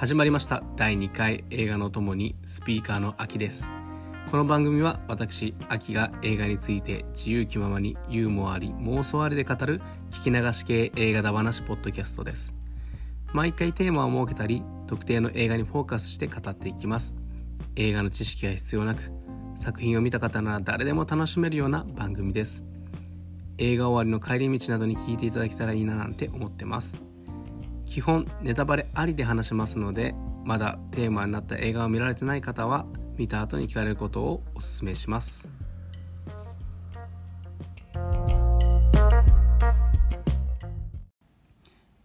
始まりました。第2回映画のともにスピーカーの秋です。この番組は私秋が映画について自由気ままにユーモアあり妄想ありで語る聞き流し系映画だ話ポッドキャストです。毎回テーマを設けたり特定の映画にフォーカスして語っていきます。映画の知識は必要なく作品を見た方なら誰でも楽しめるような番組です。映画終わりの帰り道などに聞いていただけたらいいななんて思ってます。基本ネタバレありで話しますのでまだテーマになった映画を見られてない方は見た後に聞かれることをお勧めします。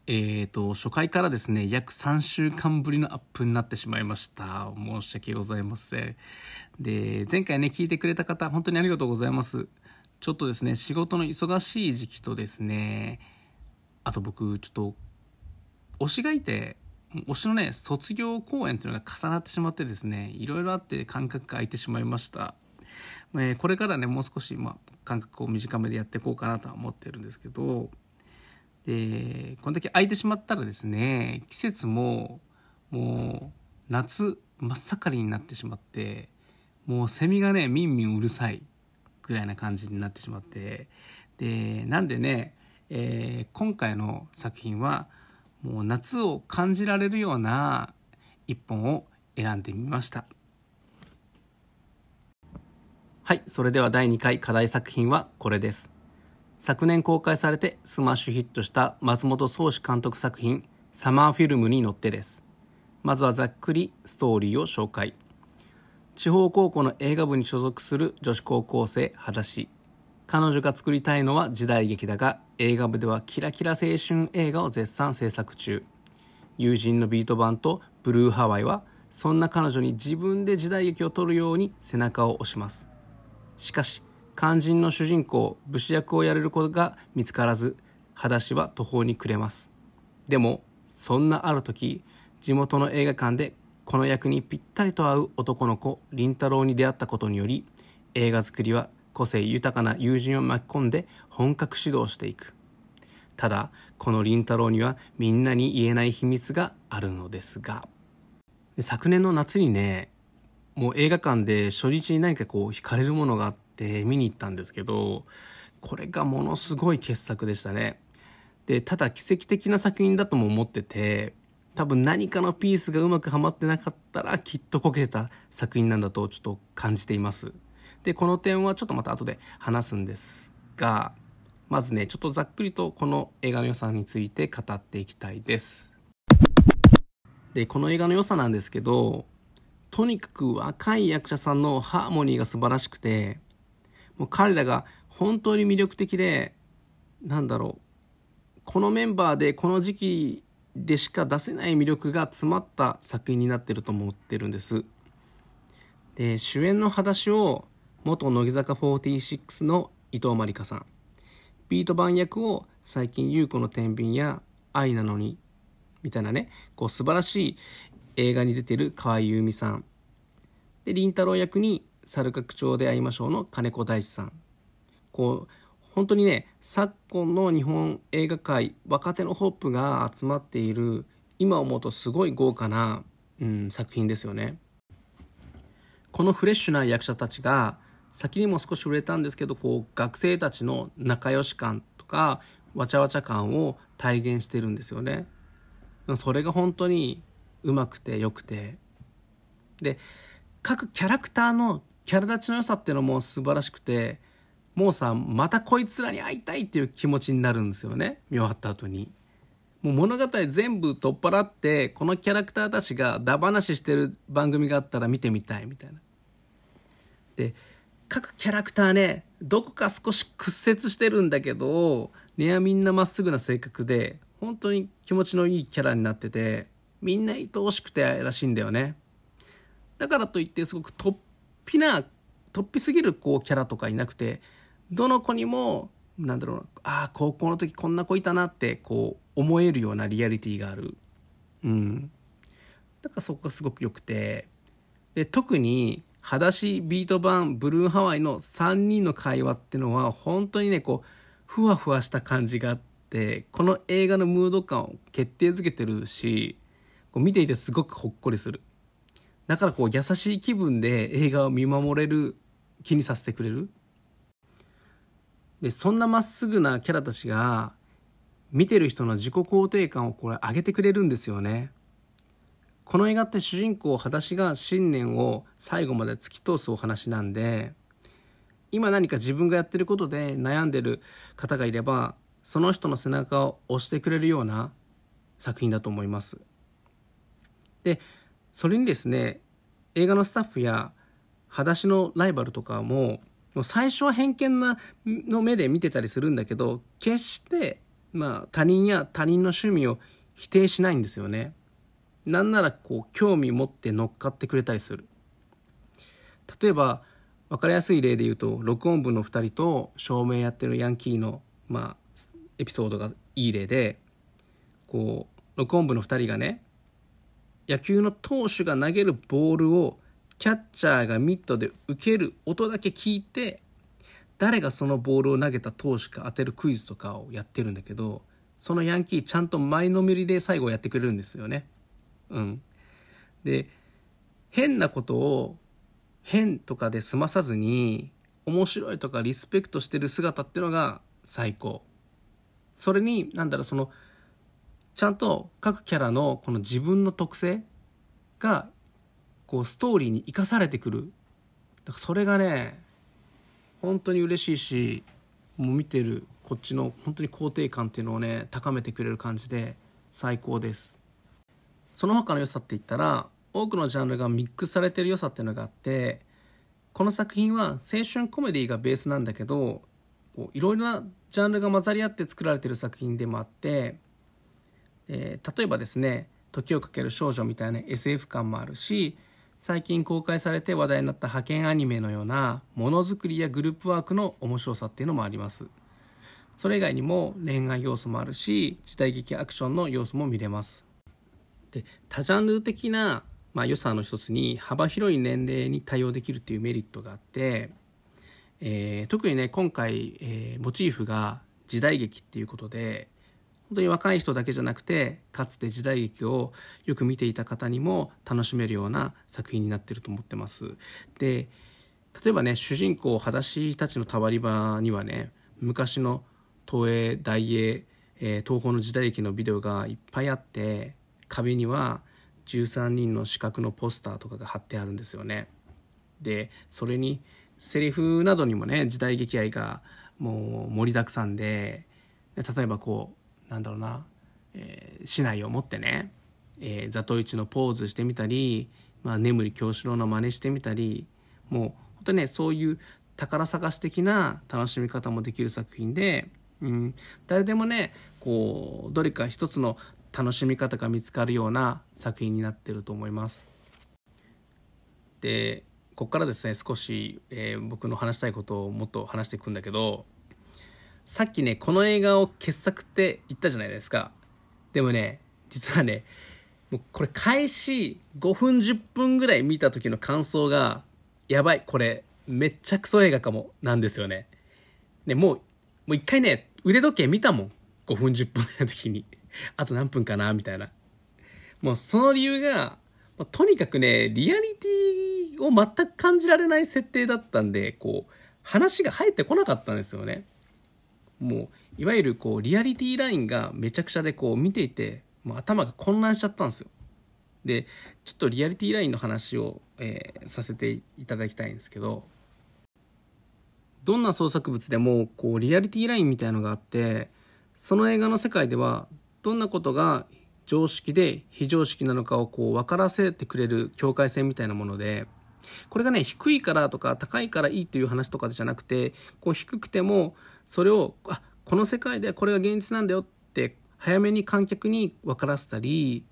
えーと初回からですね約3週間ぶりのアップになってしまいました。申し訳ございません。で前回ね聞いてくれた方本当にありがとうございます。ちょっとですね仕事の忙しい時期とですねあと僕ちょっと推しがいて推しのね卒業公演というのが重なってしまってですねいろいろあって間隔が空いてしまいました、えー、これからねもう少し、まあ、間隔を短めでやっていこうかなとは思ってるんですけどでこんだけ空いてしまったらですね季節ももう夏真っ盛りになってしまってもうセミがねみんみんうるさいぐらいな感じになってしまってでなんでね、えー、今回の作品はもう夏を感じられるような一本を選んでみました。はいそれでは第2回課題作品はこれです。昨年公開されてスマッシュヒットした松本壮志監督作品「サマーフィルムにのって」です。まずはざっくりストーリーを紹介。地方高校の映画部に所属する女子高校生裸足彼女が作りたいのは時代劇だが映画部ではキラキラ青春映画を絶賛制作中。友人のビート版とブルーハワイはそんな彼女に自分で時代劇を撮るように背中を押します。しかし肝心の主人公武士役をやれることが見つからず裸足は途方に暮れます。でもそんなある時地元の映画館でこの役にぴったりと合う男の子凛太郎に出会ったことにより映画作りは個性豊かな友人を巻き込んで本格指導していく。ただこの凛太郎にはみんなに言えない秘密があるのですが。昨年の夏にねもう映画館で初日に何かこう惹かれるものがあって見に行ったんですけどこれがものすごい傑作でしたね。でただ奇跡的な作品だとも思ってて多分何かのピースがうまくはまってなかったらきっとこけた作品なんだとちょっと感じています。でこの点はちょっとまた後で話すんですがまずねちょっとざっくりとこの映画の良さについて語っていきたいです。でこの映画の良さなんですけどとにかく若い役者さんのハーモニーが素晴らしくてもう彼らが本当に魅力的でなんだろうこのメンバーでこの時期でしか出せない魅力が詰まった作品になってると思ってるんです。で主演の裸足を元乃木坂46の伊藤まりかさん。ビート版役を最近優子の天秤や愛なのにみたいなねこう素晴らしい映画に出てる河合優美さん。で凛太郎役に猿楽町で会いましょうの金子大地さん。こう本当にね昨今の日本映画界若手のホップが集まっている今思うとすごい豪華な、うん、作品ですよね。このフレッシュな役者たちが先にも少し触れたんですけどこう学生たちの仲良し感とかわちゃわちゃ感を体現してるんですよね。それが本当にうまくてよくて。で各キャラクターのキャラ立ちの良さっていうのも素晴らしくてもうさまたこいつらに会いたいっていう気持ちになるんですよね。見終わった後に。もう物語全部取っ払ってこのキャラクターたちがダ話してる番組があったら見てみたいみたいな。で各キャラクターねどこか少し屈折してるんだけど根はみんなまっすぐな性格で本当に気持ちのいいキャラになっててみんな愛おしくて愛らしいんだよね。だからといってすごく突飛な突飛すぎるこうキャラとかいなくてどの子にもなんだろうなああ高校の時こんな子いたなってこう思えるようなリアリティがある。うん。だからそこがすごく良くてで特に裸足ビート版ブルーハワイの3人の会話ってのは本当にねこうふわふわした感じがあってこの映画のムード感を決定づけてるしこう見ていてすごくほっこりする。だからこう優しい気分で映画を見守れる気にさせてくれる。でそんなまっすぐなキャラたちが見てる人の自己肯定感をこれ上げてくれるんですよね。この映画って主人公裸足が信念を最後まで突き通すお話なんで今何か自分がやってることで悩んでる方がいればその人の背中を押してくれるような作品だと思います。でそれにですね映画のスタッフや裸足のライバルとかも最初は偏見なの目で見てたりするんだけど決してまあ他人や他人の趣味を否定しないんですよね。なんならこう興味持って乗っかってくれたりする例えば分かりやすい例で言うと録音部の2人と照明やってるヤンキーの、まあ、エピソードがいい例でこう録音部の2人がね野球の投手が投げるボールをキャッチャーがミットで受ける音だけ聞いて誰がそのボールを投げた投手か当てるクイズとかをやってるんだけどそのヤンキーちゃんと前のめりで最後やってくれるんですよね。うん、で変なことを変とかで済まさずに面白いとかリスペクトしてる姿っていうのが最高。それに何だろうそのちゃんと各キャラのこの自分の特性がこうストーリーに生かされてくる。だからそれがね本当に嬉しいしもう見てるこっちの本当に肯定感っていうのをね高めてくれる感じで最高です。その他の良さって言ったら多くのジャンルがミックスされてる良さっていうのがあってこの作品は青春コメディがベースなんだけどいろいろなジャンルが混ざり合って作られてる作品でもあって、え、例えばですね「時をかける少女」みたいな SF 感もあるし最近公開されて話題になった派遣アニメのようなものづくりやグループワークの面白さっていうのもあります。それ以外にも恋愛要素もあるし時代劇アクションの要素も見れます。で多ジャンル的なまあ、良さの一つに幅広い年齢に対応できるというメリットがあって、えー、特にね今回、えー、モチーフが時代劇っていうことで本当に若い人だけじゃなくてかつて時代劇をよく見ていた方にも楽しめるような作品になってると思ってます。で例えばね主人公裸足たちのたわり場にはね昔の東映大映、えー、東宝の時代劇のビデオがいっぱいあって壁には「13人の四角のポスターとかが貼ってあるんですよね。でそれにセリフなどにもね時代劇愛がもう盛りだくさんで例えばこうなんだろうな、えー、市内を持ってね、えー、座頭市のポーズしてみたり、まあ、眠り京四郎の真似してみたりもう本当にねそういう宝探し的な楽しみ方もできる作品で、うん、誰でもねこうどれか一つの楽しみ方が見つかるような作品になってると思います。でここからですね少し、えー、僕の話したいことをもっと話していくんだけどさっきねこの映画を傑作って言ったじゃないですか。でもね実はねもうこれ開始5分10分ぐらい見た時の感想がやばいこれめっちゃクソ映画かもなんですよね。ねもうもう一回ね腕時計見たもん。5分10分ぐらいの時に。あと何分かなみたいな。もうその理由が、まとにかくね、リアリティを全く感じられない設定だったんで、こう、話が入ってこなかったんですよね。もう、いわゆるこう、リアリティラインがめちゃくちゃでこう、見ていて、もう頭が混乱しちゃったんですよ。で、ちょっとリアリティラインの話を、えー、させていただきたいんですけど、どんな創作物でもこうリアリティラインみたいのがあってその映画の世界ではどんなことが常識で非常識なのかをこう分からせてくれる境界線みたいなものでこれがね低いからとか高いからいいという話とかじゃなくてこう低くてもそれをあこの世界でこれが現実なんだよって早めに観客に分からせたり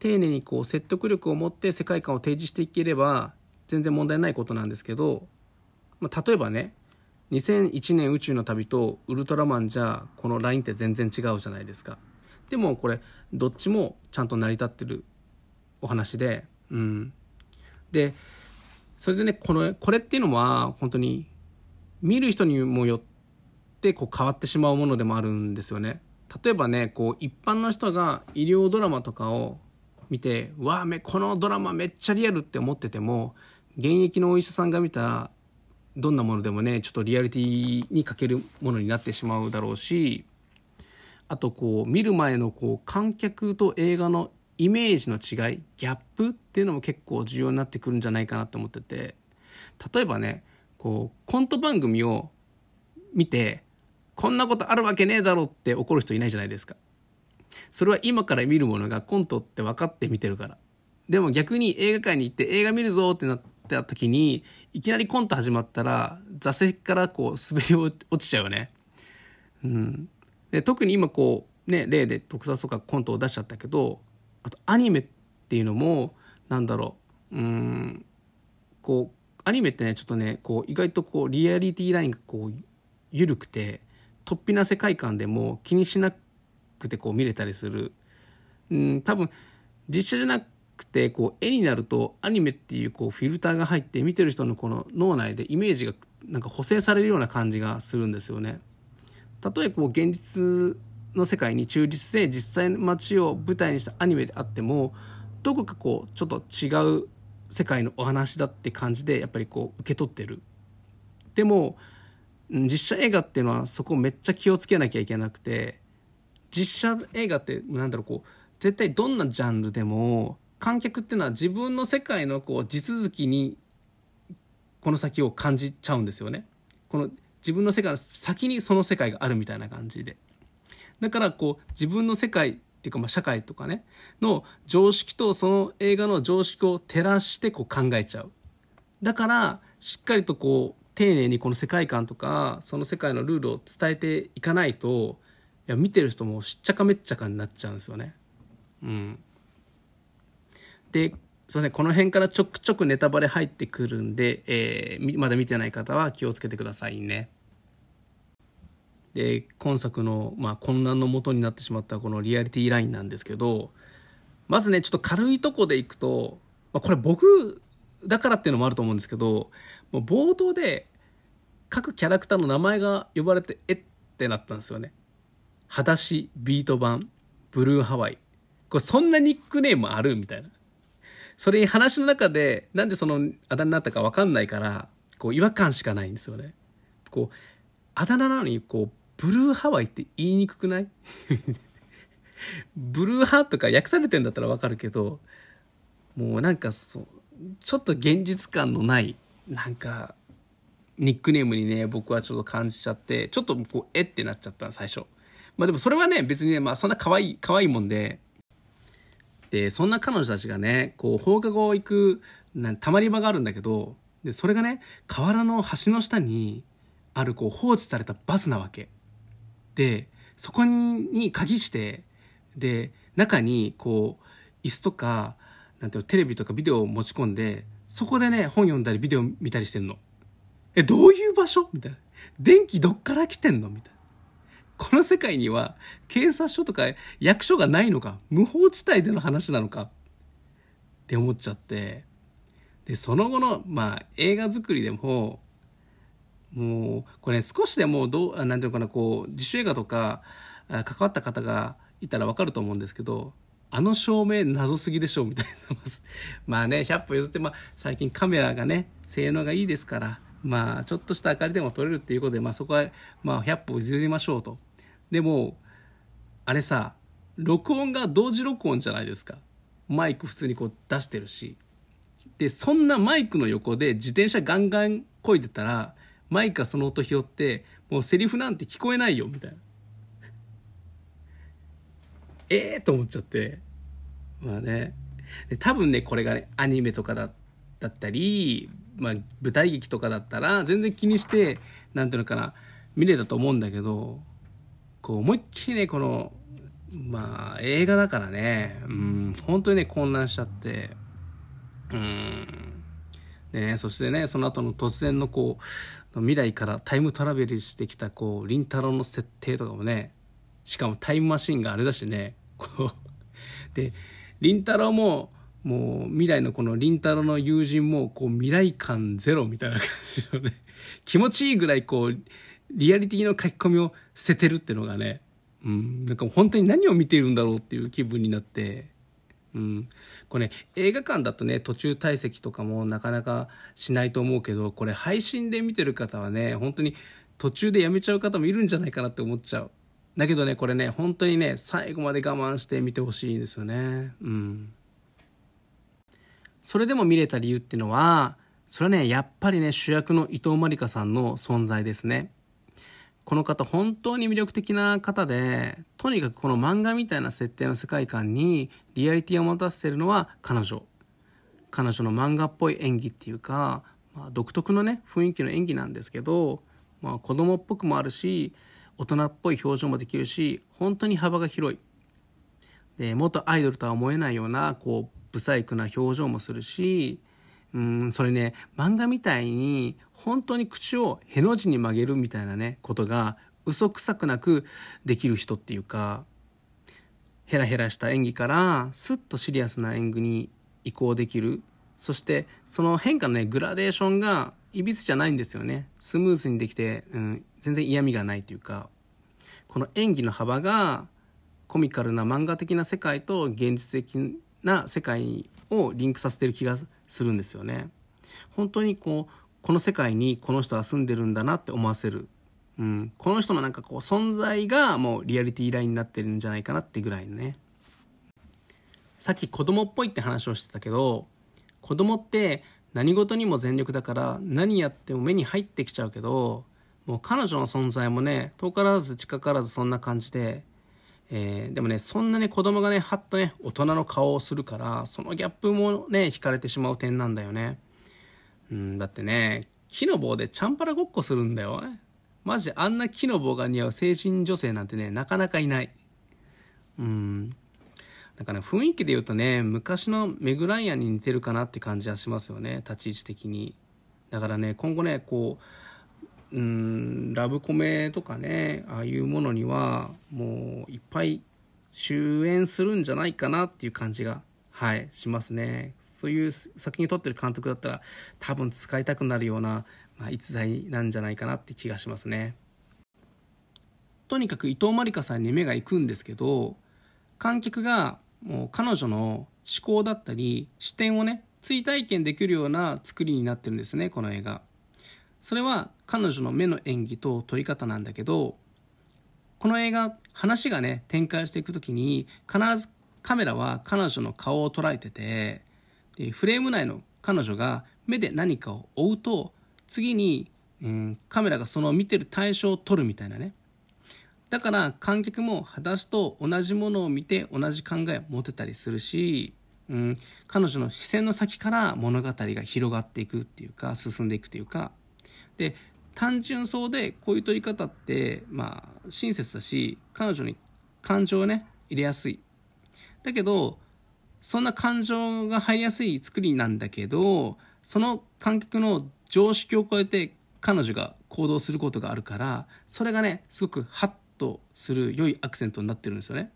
丁寧にこう説得力を持って世界観を提示していければ全然問題ないことなんですけど、まあ、例えばね2001年宇宙の旅とウルトラマンじゃこのラインって全然違うじゃないですか。でもこれどっちもちゃんと成り立ってるお話で、うん、でそれでねこのこれっていうのは本当に見る人にもよってこう変わってしまうものでもあるんですよね。例えばねこう一般の人が医療ドラマとかを見てうわめこのドラマめっちゃリアルって思ってても現役のお医者さんが見たらどんなものでもねちょっとリアリティに欠けるものになってしまうだろうしあとこう見る前のこう観客と映画のイメージの違いギャップっていうのも結構重要になってくるんじゃないかなって思ってて例えばねこうコント番組を見てこんなことあるわけねえだろって怒る人いないじゃないですか。それは今から見るものがコントって分かって見てるから。でも逆に映画館に行って映画見るぞってなった時にいきなりコント始まったら座席からこう滑り落ちちゃうよね。うん。で特に今こうね例で特撮とかコントを出しちゃったけどあとアニメっていうのもなんだろううんこうアニメってねちょっとねこう意外とこうリアリティラインがこう緩くて突飛な世界観でも気にしなくてこう見れたりするうん多分実写じゃなくてこう絵になるとアニメっていうこうフィルターが入って見てる人のこの脳内でイメージがなんか補正されるような感じがするんですよね。たとえこう現実の世界に忠実で実際の街を舞台にしたアニメであってもどこかこうちょっと違う世界のお話だって感じでやっぱりこう受け取ってるでも実写映画っていうのはそこめっちゃ気をつけなきゃいけなくて実写映画ってなんだろうこう絶対どんなジャンルでも観客っていうのは自分の世界のこう地続きにこの先を感じちゃうんですよね。この自分の世界の先にその世界があるみたいな感じで。だからこう自分の世界っていうかまあ社会とかねの常識とその映画の常識を照らしてこう考えちゃう。だからしっかりとこう丁寧にこの世界観とかその世界のルールを伝えていかないといや見てる人もしっちゃかめっちゃかになっちゃうんですよね。うん。ですいませんこの辺からちょくちょくネタバレ入ってくるんで、えー、まだ見てない方は気をつけてくださいね。で今作の、まあ、混乱のもとになってしまったこのリアリティラインなんですけどまずねちょっと軽いとこでいくと、まあ、これ僕だからっていうのもあると思うんですけどもう冒頭で各キャラクターの名前が呼ばれてえってなったんですよね。裸足ビート版ブルーハワイ。これそんなニックネームあるみたいな。それに話の中でなんでそのあだ名になったか分かんないからこう違和感しかないんですよね。こうあだ名なのにこうブルーハワイって言いにくくない？ブルーハとか訳されてんだったらわかるけどもうなんかそうちょっと現実感のないなんかニックネームにね僕はちょっと感じちゃってちょっとこうえってなっちゃった最初。まあでもそれはね別にねまあそんな可愛い可愛いもんで。でそんな彼女たちがねこう放課後行くなたまり場があるんだけどでそれがね河原の橋の下にあるこう放置されたバスなわけ。でそこに鍵してで中にこう椅子とかなんていうのテレビとかビデオを持ち込んでそこでね本読んだりビデオ見たりしてんの。えどういう場所？みたいな。電気どっから来てんの？みたいな。この世界には警察署とか役所がないのか無法地帯での話なのかって思っちゃって。でその後のまあ映画作りでももうこれ、ね、少しでもどうなんていうのかなこう自主映画とか関わった方がいたら分かると思うんですけどあの照明謎すぎでしょうみたいなま あね100歩譲って、まあ、最近カメラがね性能がいいですからまあちょっとした明かりでも撮れるっていうことで、まあ、そこは、まあ、100歩譲りましょうと。でもあれさ録音が同時録音じゃないですか。マイク普通にこう出してるし。でそんなマイクの横で自転車ガンガンこいでたらマイクがその音拾ってもうセリフなんて聞こえないよみたいな。ええ、と思っちゃって。まあね。多分ねこれがねアニメとかだだったり、まあ、舞台劇とかだったら全然気にしてなんていうのかな見れたと思うんだけどこう思いっきりねこのまあ映画だからね。うん本当にね混乱しちゃって。うん。ねそしてねその後の突然のこう未来からタイムトラベルしてきたこう凛太郎の設定とかもねしかもタイムマシンがあれだしねこうで凛太郎ももう未来のこの凛太郎の友人もこう未来感ゼロみたいな感じのね気持ちいいぐらいこうリアリティの書き込みを捨ててるっていうのがね、うん、なんか本当に何を見ているんだろうっていう気分になってうん、これ、ね、映画館だとね途中退席とかもなかなかしないと思うけどこれ配信で見てる方はね本当に途中でやめちゃう方もいるんじゃないかなって思っちゃう。だけどねこれね本当にね最後まで我慢して見てほしいんですよね。うん。それでも見れた理由っていうのはそれはねやっぱりね主役の伊藤まりかさんの存在ですね。この方本当に魅力的な方でとにかくこの漫画みたいな設定の世界観にリアリティを持たせてるのは彼女。彼女の漫画っぽい演技っていうか、まあ、独特のね雰囲気の演技なんですけど、まあ、子供っぽくもあるし大人っぽい表情もできるし本当に幅が広い。で元アイドルとは思えないようなこう不細工な表情もするしうんそれね漫画みたいに本当に口をへの字に曲げるみたいなねことが嘘くさくなくできる人っていうかヘラヘラした演技からスッとシリアスな演技に移行できる。そしてその変化のねグラデーションがいびつじゃないんですよね。スムーズにできて、うん、全然嫌味がないというか。この演技の幅がコミカルな漫画的な世界と現実的な世界をリンクさせてる気がするんですよね。本当にこうこの世界にこの人は住んでるんだなって思わせる、うん、この人のなんかこう存在がもうリアリティラインになってるんじゃないかなってぐらいのね。さっき子供っぽいって話をしてたけど子供って何事にも全力だから何やっても目に入ってきちゃうけどもう彼女の存在もね遠からず近からずそんな感じでえー、でもねそんなね子供がねはっとね大人の顔をするからそのギャップもね惹かれてしまう点なんだよね。うんだってね木の棒でチャンパラごっこするんだよ。マジあんな木の棒が似合う成人女性なんてねなかなかいない。うん。なんかね雰囲気で言うとね昔のメグライアンに似てるかなって感じはしますよね立ち位置的に。だからね今後ねこううんラブコメとかねああいうものにはもういっぱい主演するんじゃないかなっていう感じがはいしますね。そういう作品を撮ってる監督だったら多分使いたくなるような、まあ、逸材なんじゃないかなって気がしますね。とにかく伊藤まりかさんに目が行くんですけど観客がもう彼女の思考だったり視点をね追体験できるような作りになってるんですねこの映画。それは彼女の目の演技と撮り方なんだけどこの映画話がね展開していく時に必ずカメラは彼女の顔を捉えててでフレーム内の彼女が目で何かを追うと次に、うん、カメラがその見てる対象を撮るみたいなね。だから観客も裸足と同じものを見て同じ考えを持てたりするし、うん、彼女の視線の先から物語が広がっていくっていうか進んでいくっていうか。で単純そうでこういう取り方ってまあ親切だし彼女に感情をね入れやすい。だけどそんな感情が入りやすい作りなんだけどその感覚の常識を超えて彼女が行動することがあるからそれがねすごくハッとする良いアクセントになってるんですよね。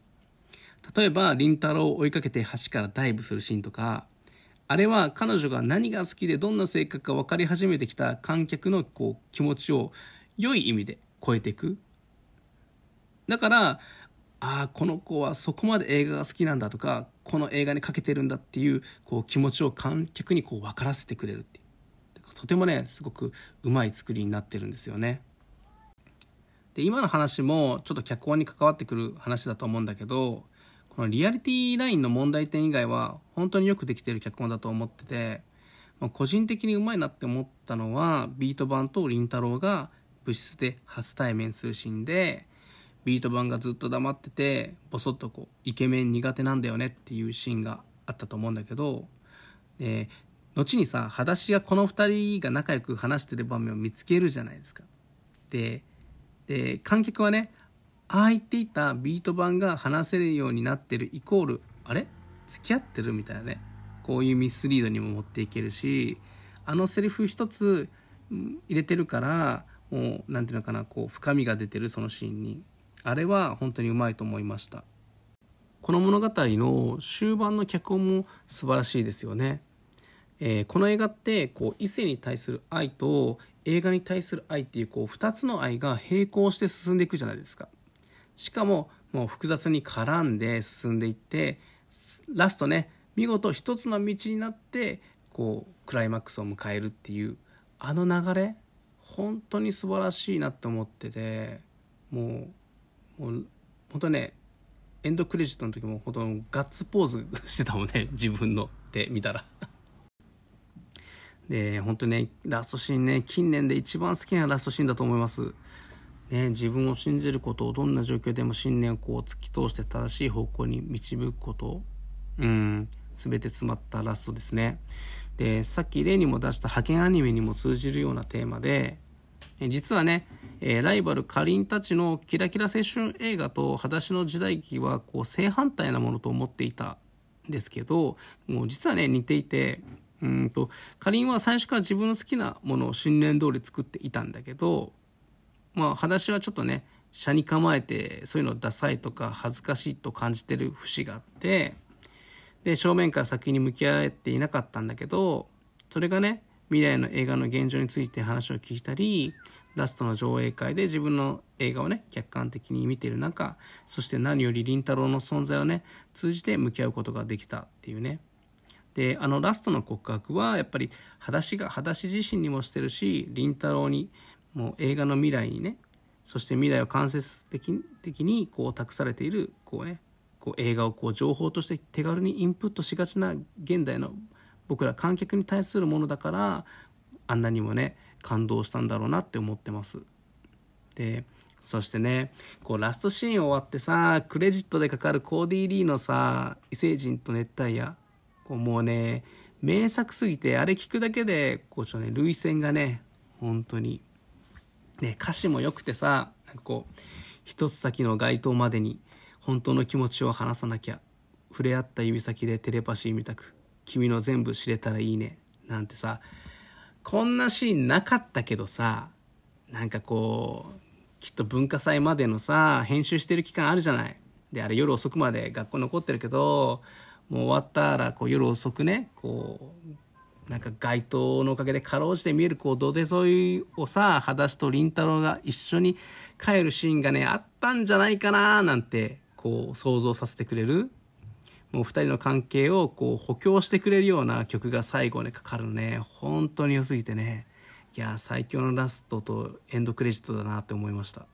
例えば凛太郎を追いかけて橋からダイブするシーンとかあれは彼女が何が好きでどんな性格か分かり始めてきた観客のこう気持ちを良い意味で超えていく。だからああこの子はそこまで映画が好きなんだとかこの映画にかけてるんだっていうこう気持ちを観客にこう分からせてくれるってとてもねすごくうまい作りになってるんですよね。で今の話もちょっと脚本に関わってくる話だと思うんだけどこのリアリティラインの問題点以外は本当によくできてる脚本だと思ってて、まあ、個人的にうまいなって思ったのはビート版と凛太郎が部室で初対面するシーンでビート版がずっと黙っててボソッとこうイケメン苦手なんだよねっていうシーンがあったと思うんだけどで後にさ裸足がこの2人が仲良く話してる場面を見つけるじゃないですか。でで観客はねああ言っていたビート板が話せるようになってるイコールあれ？付き合ってるみたいなね。こういうミスリードにも持っていけるしあのセリフ一つ入れてるからもう何ていうのかなこう深みが出てるそのシーンに。あれは本当にうまいと思いました。この物語の終盤の脚本も素晴らしいですよね、えー、この映画ってこう異性に対する愛と映画に対する愛っていうこう2つの愛が並行して進んでいくじゃないですか。しかももう複雑に絡んで進んでいってラストね見事一つの道になってこうクライマックスを迎えるっていうあの流れ本当に素晴らしいなって思っててもうもう本当ねエンドクレジットの時も本当ガッツポーズしてたもんね 自分のって見たら。で本当ねラストシーンね近年で一番好きなラストシーンだと思います。ね、自分を信じることをどんな状況でも信念をこう突き通して正しい方向に導くことうん全て詰まったラストですね。でさっき例にも出した派遣アニメにも通じるようなテーマで実はね、え、ライバルかりんたちのキラキラ青春映画と裸足の時代劇はこう正反対なものと思っていたんですけどもう実はね似ていてうんとかりんは最初から自分の好きなものを信念通り作っていたんだけどまあ裸足はちょっとね車に構えてそういうのダサいとか恥ずかしいと感じてる節があってで正面から作品に向き合えていなかったんだけどそれがね未来の映画の現状について話を聞いたりラストの上映会で自分の映画をね客観的に見ている中そして何より凛太郎の存在をね通じて向き合うことができたっていうね。であのラストの告白はやっぱり裸足が裸足自身にもしてるし凛太郎にもう映画の未来にねそして未来を間接的にこう託されているこうねこう映画をこう情報として手軽にインプットしがちな現代の僕ら観客に対するものだからあんなにもね感動したんだろうなって思ってます。でそしてねこうラストシーン終わってさクレジットでかかるコーディー・リーのさ異星人と熱帯夜こうもうね名作すぎてあれ聞くだけでこうちょっとね涙腺がね本当にね歌詞も良くてさなんかこう一つ先の街灯までに本当の気持ちを話さなきゃ触れ合った指先でテレパシーみたく君の全部知れたらいいねなんてさこんなシーンなかったけどさなんかこうきっと文化祭までのさ編集してる期間あるじゃない。であれ夜遅くまで学校残ってるけどもう終わったらこう夜遅くねこうなんか街灯のおかげでかろうじて見えるこう土手沿いをさ裸足と凛太郎が一緒に帰るシーンがねあったんじゃないかななんてこう想像させてくれる。もう2人の関係をこう補強してくれるような曲が最後にかかるのね。本当に良すぎてね。いや最強のラストとエンドクレジットだなって思いました。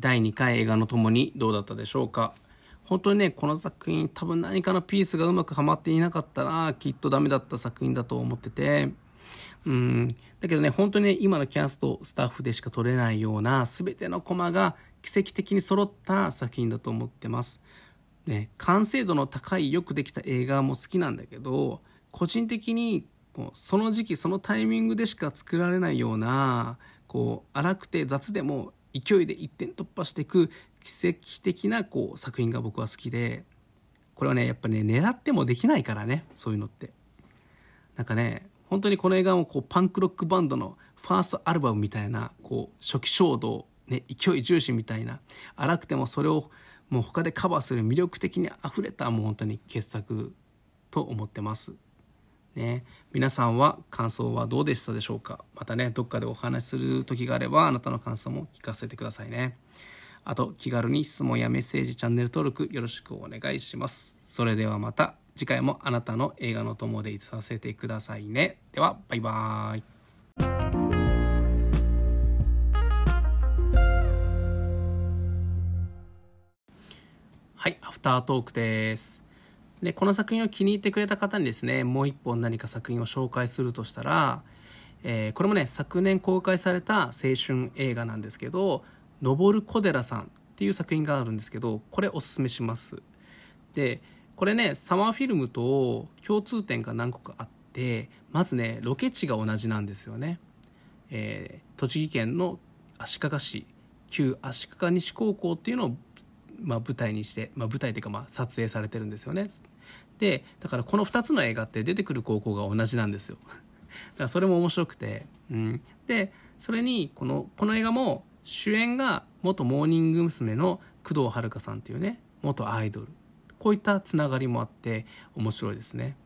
第2回映画のともにどうだったでしょうか？本当にねこの作品多分何かのピースがうまくはまっていなかったらきっとダメだった作品だと思ってて。うん。だけどね本当にね今のキャストスタッフでしか撮れないような全てのコマが奇跡的に揃った作品だと思ってます。ね、完成度の高いよくできた映画も好きなんだけど個人的にこうその時期そのタイミングでしか作られないようなこう荒くて雑でも勢いで一点突破していく奇跡的なこう作品が僕は好きでこれはねやっぱね狙ってもできないからねそういうのってなんかね本当にこの映画もこうパンクロックバンドのファーストアルバムみたいなこう初期衝動、ね、勢い重視みたいな荒くてもそれをもう他でカバーする魅力的にあふれたもう本当に傑作と思ってます。ね、皆さんは感想はどうでしたでしょうか？またねどっかでお話しする時があればあなたの感想も聞かせてくださいねあと気軽に質問やメッセージチャンネル登録よろしくお願いしますそれではまた次回もあなたの映画の友でいさせてくださいね。では、バイバーイ。はい、アフタートークです。で、この作品を気に入ってくれた方にですね、もう一本何か作品を紹介するとしたら、えー、これもね、昨年公開された青春映画なんですけど、登る小寺さんっていう作品があるんですけど、これおすすめします。で、これねサマーフィルムと共通点が何個かあってまずねロケ地が同じなんですよね、えー、栃木県の足利市旧足利西高校っていうのを、まあ、舞台にして、まあ、舞台というかまあ撮影されてるんですよねでだからこの2つの映画って出てくる高校が同じなんですよ だからそれも面白くて、うん、でそれにこのこの映画も主演が元モーニング娘。の工藤遥さんっていうね元アイドルこういったつながりもあって面白いですね。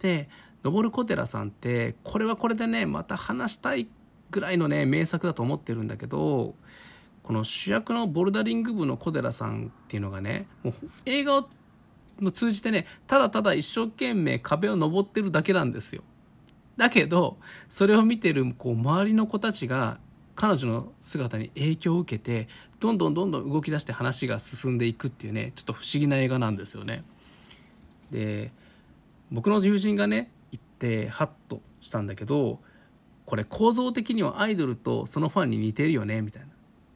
で登小寺さんってこれはこれでねまた話したいぐらいのね名作だと思ってるんだけどこの主役のボルダリング部の小寺さんっていうのがねもう映画を通じてねただただ一生懸命壁を登ってるだけなんですよ。だけどそれを見てるこう周りの子たちが彼女の姿に影響を受けてどんどんどんどん動き出して話が進んでいくっていうねちょっと不思議な映画なんですよね。で僕の友人がね行ってハッとしたんだけどこれ構造的にはアイドルとそのファンに似てるよねみたいな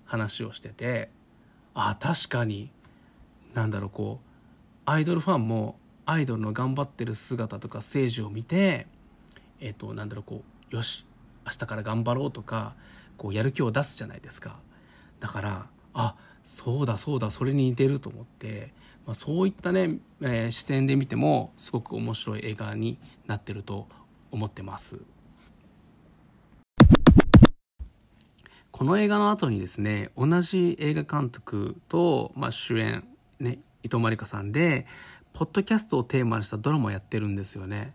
話をしててあ確かになんだろうこうアイドルファンもアイドルの頑張ってる姿とかステージを見てえっ、となんだろうこうよし明日から頑張ろうとかこうやる気を出すじゃないですか。だからあそうだそうだそれに似てると思って、まあ、そういったね、えー、視点で見てもすごく面白い映画になってると思ってます。この映画の後にですね同じ映画監督と、まあ、主演ね伊藤まりかさんでポッドキャストをテーマにしたドラマをやってるんですよね。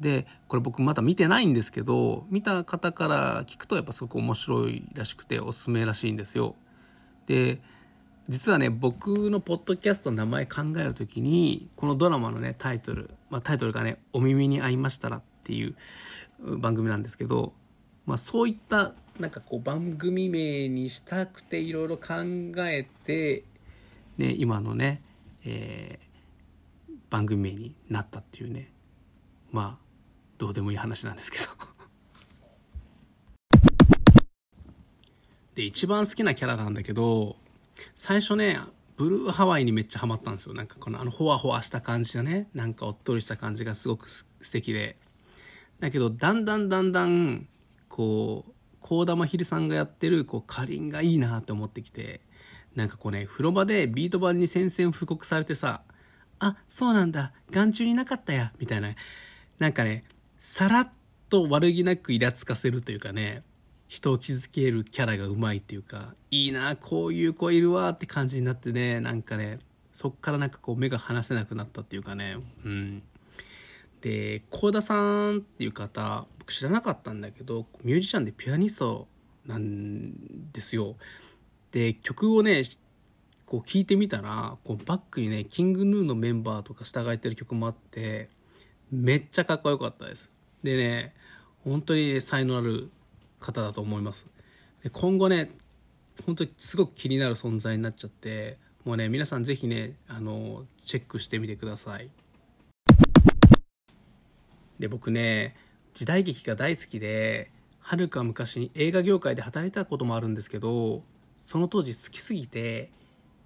でこれ僕まだ見てないんですけど見た方から聞くとやっぱすごく面白いらしくておすすめらしいんですよ。で実はね僕のポッドキャストの名前考える時にこのドラマのねタイトル、まあ、タイトルがね「お耳に合いましたら」っていう番組なんですけど、まあ、そういったなんかこう番組名にしたくていろいろ考えてね、今のね、えー、番組名になったっていうね。まあどうでもいい話なんですけど。で一番好きなキャラなんだけど最初ねブルーハワイにめっちゃハマったんですよ。なんかこのあのホワホワした感じがねなんかおっとりした感じがすごく素敵で。だけどだんだんだんだんこう幸田真秀さんがやってるこうかりんがいいなって思ってきて。なんかこうね、風呂場でビート板に宣戦布告されてさ、あ、そうなんだ、眼中になかったや、みたいな。なんかね、さらっと悪気なくイラつかせるというかね、人を傷つけるキャラがうまいっていうか、いいな、こういう子いるわって感じになってね、なんかね、そっからなんかこう目が離せなくなったっていうかね、うん。で、幸田さんっていう方、僕知らなかったんだけど、ミュージシャンでピアニストなんですよ。で曲をねこう聴いてみたらこうバックにねキングヌーのメンバーとか従えてる曲もあってめっちゃかっこよかったです。でね本当に、ね、才能ある方だと思います。で今後ね本当にすごく気になる存在になっちゃってもうね皆さん是非ねあのチェックしてみてください。で僕ね時代劇が大好きではるか昔に映画業界で働いたこともあるんですけどその当時好きすぎて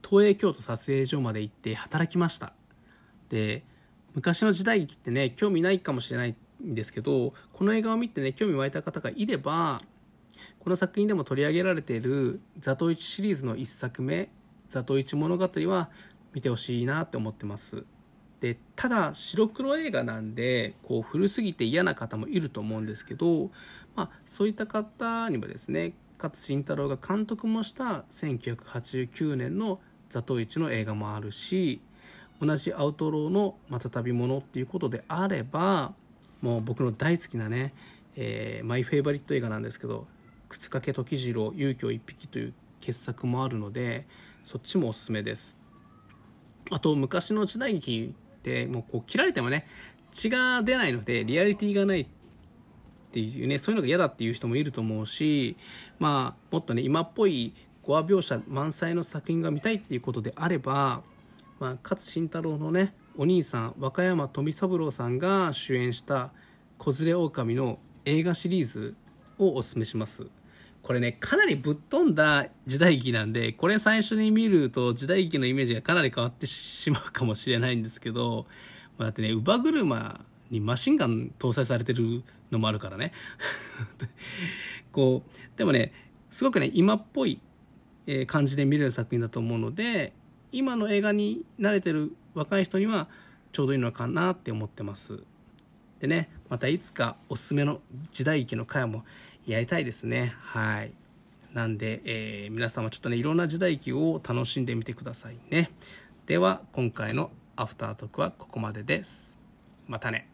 東映京都撮影所まで行って働きました。で昔の時代劇ってね興味ないかもしれないんですけどこの映画を見てね興味湧いた方がいればこの作品でも取り上げられている「ザトイチ」シリーズの1作目「ザトイチ物語」は見てほしいなって思ってます。でただ白黒映画なんでこう古すぎて嫌な方もいると思うんですけど、まあ、そういった方にもですね勝慎太郎が監督もした1989年の「ザトウイチ」の映画もあるし同じアウトローの「また旅者」っていうことであればもう僕の大好きなね、えー、マイフェイバリット映画なんですけど「靴掛時次郎勇気を一匹」という傑作もあるのでそっちもおすすめです。あと昔の時代劇ってもうこう切られてもね血が出ないのでリアリティがないっていうねそういうのが嫌だっていう人もいると思うしまあもっとね今っぽい語話描写満載の作品が見たいっていうことであれば、まあ、勝慎太郎のねお兄さん和歌山富三郎さんが主演した「子連れ狼」の映画シリーズをおすすめします。これねかなりぶっ飛んだ時代劇なんでこれ最初に見ると時代劇のイメージがかなり変わってしまうかもしれないんですけど、まあ、だってね乳母車にマシンガン搭載されてるのもあるからね。こうでもねすごくね今っぽい感じで見れる作品だと思うので今の映画に慣れてる若い人にはちょうどいいのかなって思ってます。でねまたいつかおすすめの時代劇の回もやりたいですね。はい。なんで、えー、皆さんもちょっとねいろんな時代劇を楽しんでみてくださいね。では今回のアフタートークはここまでです。またね。